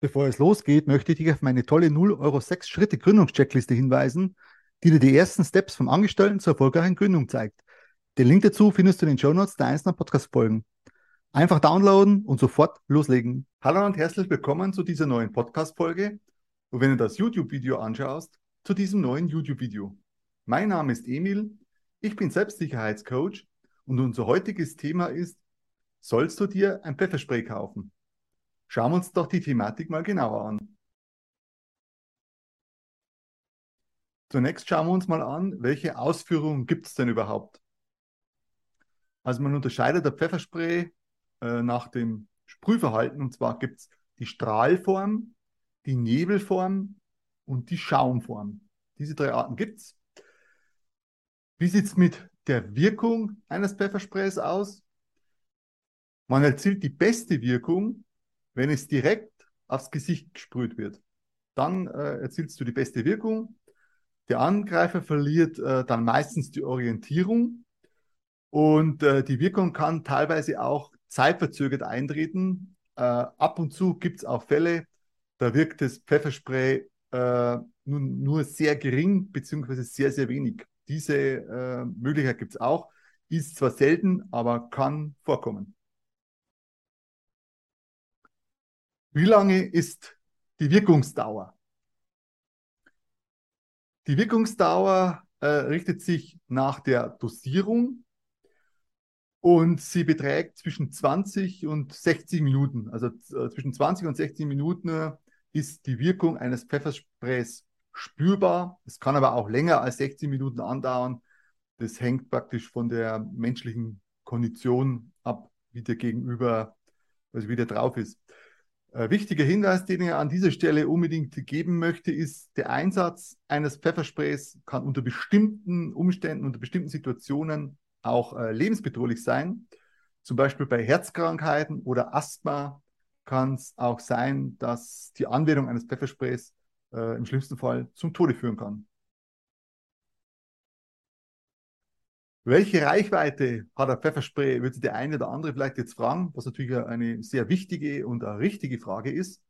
Bevor es losgeht, möchte ich dich auf meine tolle 0 Euro 6 Schritte Gründungscheckliste hinweisen, die dir die ersten Steps vom Angestellten zur erfolgreichen Gründung zeigt. Den Link dazu findest du in den Show Notes der einzelnen Podcast-Folgen. Einfach downloaden und sofort loslegen. Hallo und herzlich willkommen zu dieser neuen Podcast-Folge und wenn du das YouTube-Video anschaust, zu diesem neuen YouTube-Video. Mein Name ist Emil, ich bin Selbstsicherheitscoach und unser heutiges Thema ist, sollst du dir ein Pfefferspray kaufen? Schauen wir uns doch die Thematik mal genauer an. Zunächst schauen wir uns mal an, welche Ausführungen gibt es denn überhaupt? Also man unterscheidet der Pfefferspray äh, nach dem Sprühverhalten und zwar gibt es die Strahlform, die Nebelform und die Schaumform. Diese drei Arten gibt es. Wie sieht es mit der Wirkung eines Pfeffersprays aus? Man erzielt die beste Wirkung, wenn es direkt aufs Gesicht gesprüht wird, dann äh, erzielst du die beste Wirkung. Der Angreifer verliert äh, dann meistens die Orientierung und äh, die Wirkung kann teilweise auch zeitverzögert eintreten. Äh, ab und zu gibt es auch Fälle, da wirkt das Pfefferspray äh, nur, nur, sehr gering beziehungsweise sehr, sehr wenig. Diese äh, Möglichkeit gibt es auch. Ist zwar selten, aber kann vorkommen. Wie lange ist die Wirkungsdauer? Die Wirkungsdauer äh, richtet sich nach der Dosierung und sie beträgt zwischen 20 und 60 Minuten. Also äh, zwischen 20 und 60 Minuten äh, ist die Wirkung eines Pfeffersprays spürbar. Es kann aber auch länger als 60 Minuten andauern. Das hängt praktisch von der menschlichen Kondition ab, wie der Gegenüber, also wie der drauf ist. Äh, wichtiger Hinweis, den ich an dieser Stelle unbedingt geben möchte, ist, der Einsatz eines Pfeffersprays kann unter bestimmten Umständen, unter bestimmten Situationen auch äh, lebensbedrohlich sein. Zum Beispiel bei Herzkrankheiten oder Asthma kann es auch sein, dass die Anwendung eines Pfeffersprays äh, im schlimmsten Fall zum Tode führen kann. Welche Reichweite hat ein Pfefferspray, wird sich der eine oder andere vielleicht jetzt fragen, was natürlich eine sehr wichtige und eine richtige Frage ist.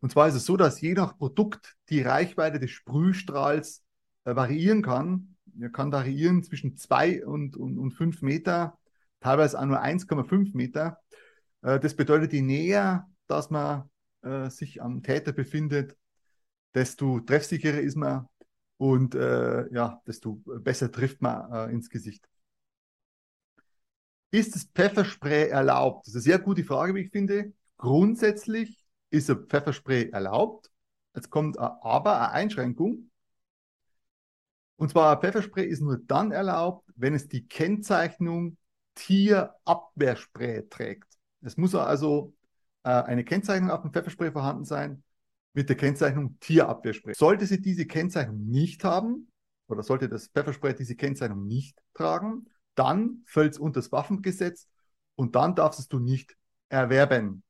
Und zwar ist es so, dass je nach Produkt die Reichweite des Sprühstrahls äh, variieren kann. Er kann variieren zwischen 2 und, und, und 5 Meter, teilweise auch nur 1,5 Meter. Äh, das bedeutet, je näher, dass man äh, sich am Täter befindet, desto treffsicherer ist man und äh, ja, desto besser trifft man äh, ins Gesicht. Ist das Pfefferspray erlaubt? Das ist eine sehr gute Frage, wie ich finde. Grundsätzlich ist ein Pfefferspray erlaubt. Jetzt kommt aber eine Einschränkung. Und zwar Pfefferspray ist nur dann erlaubt, wenn es die Kennzeichnung Tierabwehrspray trägt. Es muss also äh, eine Kennzeichnung auf dem Pfefferspray vorhanden sein, mit der Kennzeichnung Tierabwehrspray. Sollte sie diese Kennzeichnung nicht haben, oder sollte das Pfefferspray diese Kennzeichnung nicht tragen, dann fällt es unter das Waffengesetz und dann darfst du nicht erwerben.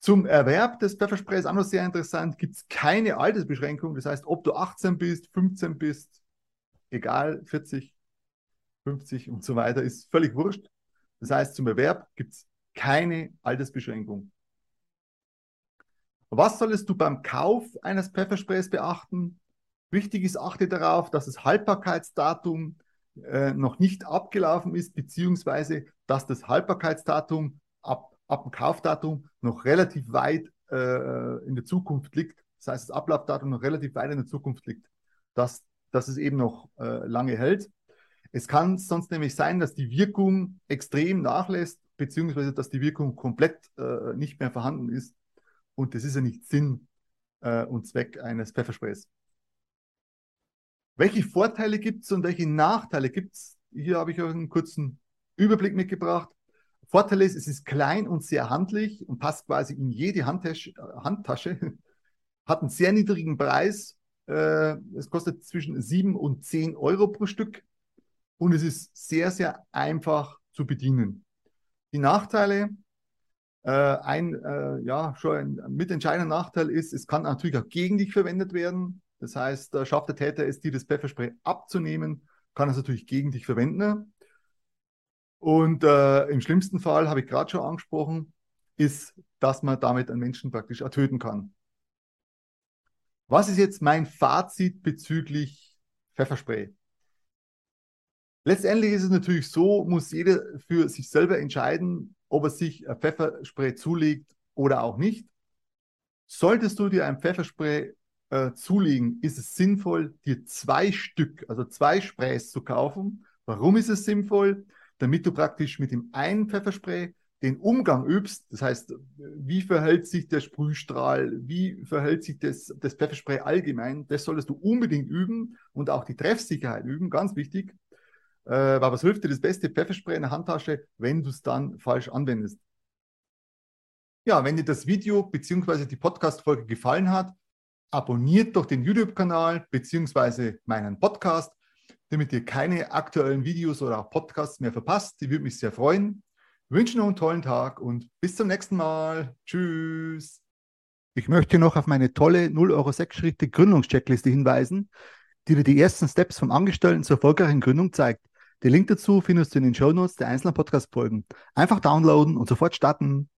Zum Erwerb des Pfeffersprays auch noch sehr interessant, gibt es keine Altersbeschränkung. Das heißt, ob du 18 bist, 15 bist, egal, 40, 50 und so weiter, ist völlig wurscht. Das heißt, zum Erwerb gibt es keine Altersbeschränkung. Was solltest du beim Kauf eines Pfeffersprays beachten? Wichtig ist, achte darauf, dass das Haltbarkeitsdatum äh, noch nicht abgelaufen ist, beziehungsweise dass das Haltbarkeitsdatum ab, ab dem Kaufdatum noch relativ weit äh, in der Zukunft liegt. Das heißt, das Ablaufdatum noch relativ weit in der Zukunft liegt, dass, dass es eben noch äh, lange hält. Es kann sonst nämlich sein, dass die Wirkung extrem nachlässt, beziehungsweise dass die Wirkung komplett äh, nicht mehr vorhanden ist und das ist ja nicht Sinn äh, und Zweck eines Pfeffersprays. Welche Vorteile gibt es und welche Nachteile gibt es? Hier habe ich euch einen kurzen Überblick mitgebracht. Vorteil ist, es ist klein und sehr handlich und passt quasi in jede Handtasche, Handtasche. hat einen sehr niedrigen Preis. Äh, es kostet zwischen 7 und 10 Euro pro Stück und es ist sehr, sehr einfach zu bedienen. Die Nachteile, äh, ein, äh, ja, schon ein mitentscheidender Nachteil ist, es kann natürlich auch gegen dich verwendet werden. Das heißt, schafft der Täter es, dir das Pfefferspray abzunehmen, kann es natürlich gegen dich verwenden. Und äh, im schlimmsten Fall, habe ich gerade schon angesprochen, ist, dass man damit einen Menschen praktisch ertöten kann. Was ist jetzt mein Fazit bezüglich Pfefferspray? Letztendlich ist es natürlich so, muss jeder für sich selber entscheiden, ob er sich ein Pfefferspray zulegt oder auch nicht. Solltest du dir ein Pfefferspray äh, zulegen, ist es sinnvoll, dir zwei Stück, also zwei Sprays zu kaufen. Warum ist es sinnvoll? Damit du praktisch mit dem einen Pfefferspray den Umgang übst, das heißt, wie verhält sich der Sprühstrahl, wie verhält sich das, das Pfefferspray allgemein, das solltest du unbedingt üben und auch die Treffsicherheit üben, ganz wichtig. Äh, aber was hilft dir das beste Pfefferspray in der Handtasche, wenn du es dann falsch anwendest? Ja, wenn dir das Video bzw. die Podcast-Folge gefallen hat, abonniert doch den YouTube-Kanal bzw. meinen Podcast, damit ihr keine aktuellen Videos oder auch Podcasts mehr verpasst. Die würde mich sehr freuen. Ich wünsche noch einen tollen Tag und bis zum nächsten Mal. Tschüss. Ich möchte noch auf meine tolle 0 Euro 6 Schritte Gründungscheckliste hinweisen, die dir die ersten Steps vom Angestellten zur erfolgreichen Gründung zeigt. Den Link dazu findest du in den Show Notes der einzelnen Podcast-Folgen. Einfach downloaden und sofort starten.